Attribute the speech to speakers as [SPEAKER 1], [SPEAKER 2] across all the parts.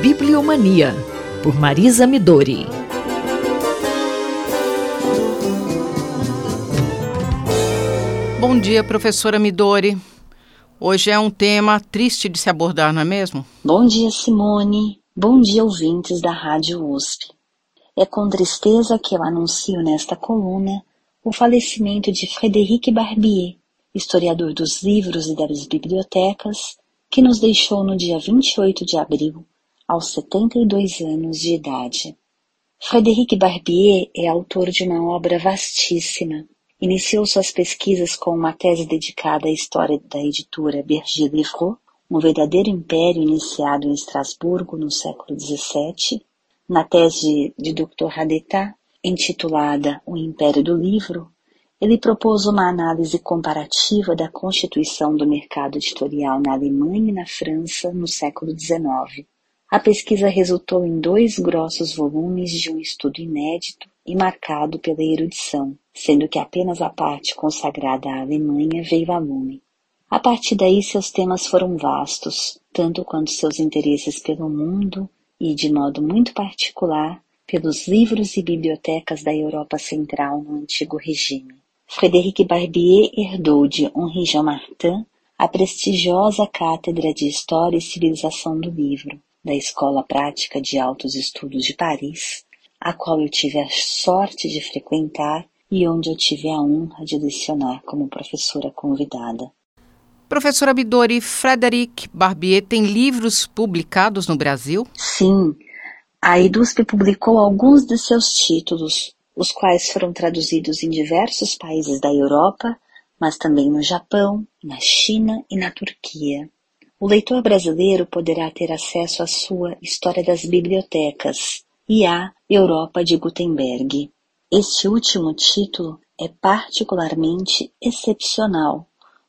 [SPEAKER 1] Bibliomania, por Marisa Midori.
[SPEAKER 2] Bom dia, professora Midori. Hoje é um tema triste de se abordar, não é mesmo?
[SPEAKER 3] Bom dia, Simone. Bom dia, ouvintes da Rádio USP. É com tristeza que eu anuncio nesta coluna o falecimento de Frédéric Barbier, historiador dos livros e das bibliotecas, que nos deixou no dia 28 de abril, aos 72 anos de idade. Frédéric Barbier é autor de uma obra vastíssima. Iniciou suas pesquisas com uma tese dedicada à história da editora Berger Livreau, um verdadeiro império iniciado em Estrasburgo no século XVII. Na tese de Dr. Radeta, intitulada O Império do Livro, ele propôs uma análise comparativa da constituição do mercado editorial na Alemanha e na França no século XIX. A pesquisa resultou em dois grossos volumes de um estudo inédito e marcado pela erudição, sendo que apenas a parte consagrada à Alemanha veio a lume. A partir daí, seus temas foram vastos, tanto quanto seus interesses pelo mundo e, de modo muito particular, pelos livros e bibliotecas da Europa Central no antigo regime. Frédéric Barbier herdou de Henri Jean Martin a prestigiosa Cátedra de História e Civilização do Livro, da Escola Prática de Altos Estudos de Paris, a qual eu tive a sorte de frequentar e onde eu tive a honra de lecionar como professora convidada.
[SPEAKER 2] Professora Bidori, Frédéric Barbier tem livros publicados no Brasil?
[SPEAKER 3] Sim, a EDUSP publicou alguns de seus títulos, os quais foram traduzidos em diversos países da Europa, mas também no Japão, na China e na Turquia. O leitor brasileiro poderá ter acesso à sua História das Bibliotecas e à Europa de Gutenberg. Este último título é particularmente excepcional,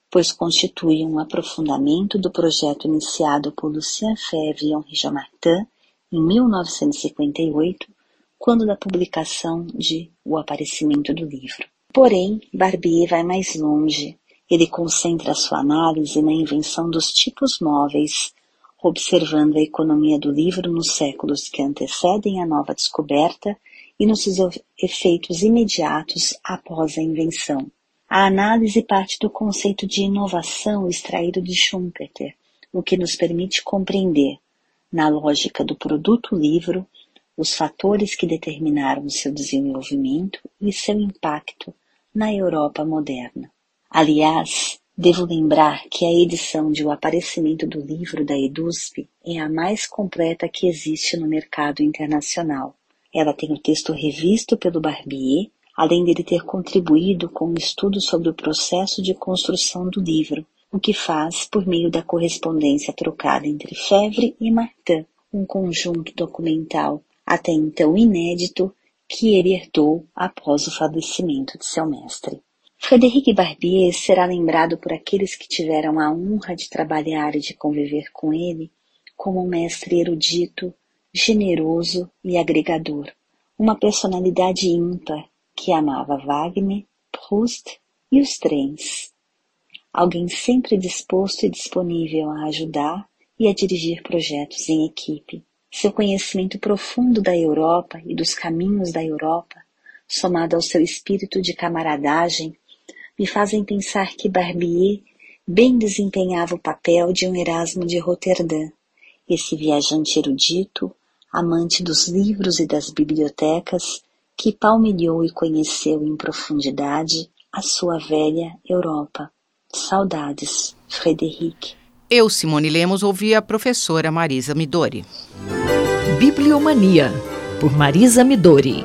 [SPEAKER 3] pois constitui um aprofundamento do projeto iniciado por Lucien Febvre e Henri Jean Martin em 1958 quando da publicação de O Aparecimento do Livro. Porém, Barbier vai mais longe. Ele concentra sua análise na invenção dos tipos móveis, observando a economia do livro nos séculos que antecedem a nova descoberta e nos seus efeitos imediatos após a invenção. A análise parte do conceito de inovação extraído de Schumpeter, o que nos permite compreender, na lógica do produto livro, os fatores que determinaram seu desenvolvimento e seu impacto na Europa moderna. Aliás, devo lembrar que a edição de O Aparecimento do Livro da EDUSP é a mais completa que existe no mercado internacional. Ela tem o texto revisto pelo Barbier, além dele ter contribuído com um estudo sobre o processo de construção do livro, o que faz por meio da correspondência trocada entre Fevre e Martin, um conjunto documental até então inédito, que ele herdou após o falecimento de seu mestre. Frédéric Barbier será lembrado por aqueles que tiveram a honra de trabalhar e de conviver com ele como um mestre erudito, generoso e agregador, uma personalidade ímpar que amava Wagner, Proust e os trens. Alguém sempre disposto e disponível a ajudar e a dirigir projetos em equipe, seu conhecimento profundo da Europa e dos caminhos da Europa, somado ao seu espírito de camaradagem, me fazem pensar que Barbier bem desempenhava o papel de um Erasmo de Roterdã, esse viajante erudito, amante dos livros e das bibliotecas, que palmilhou e conheceu em profundidade a sua velha Europa. Saudades, Frederic.
[SPEAKER 2] Eu, Simone Lemos, ouvi a professora Marisa Midori.
[SPEAKER 1] Bibliomania, por Marisa Midori.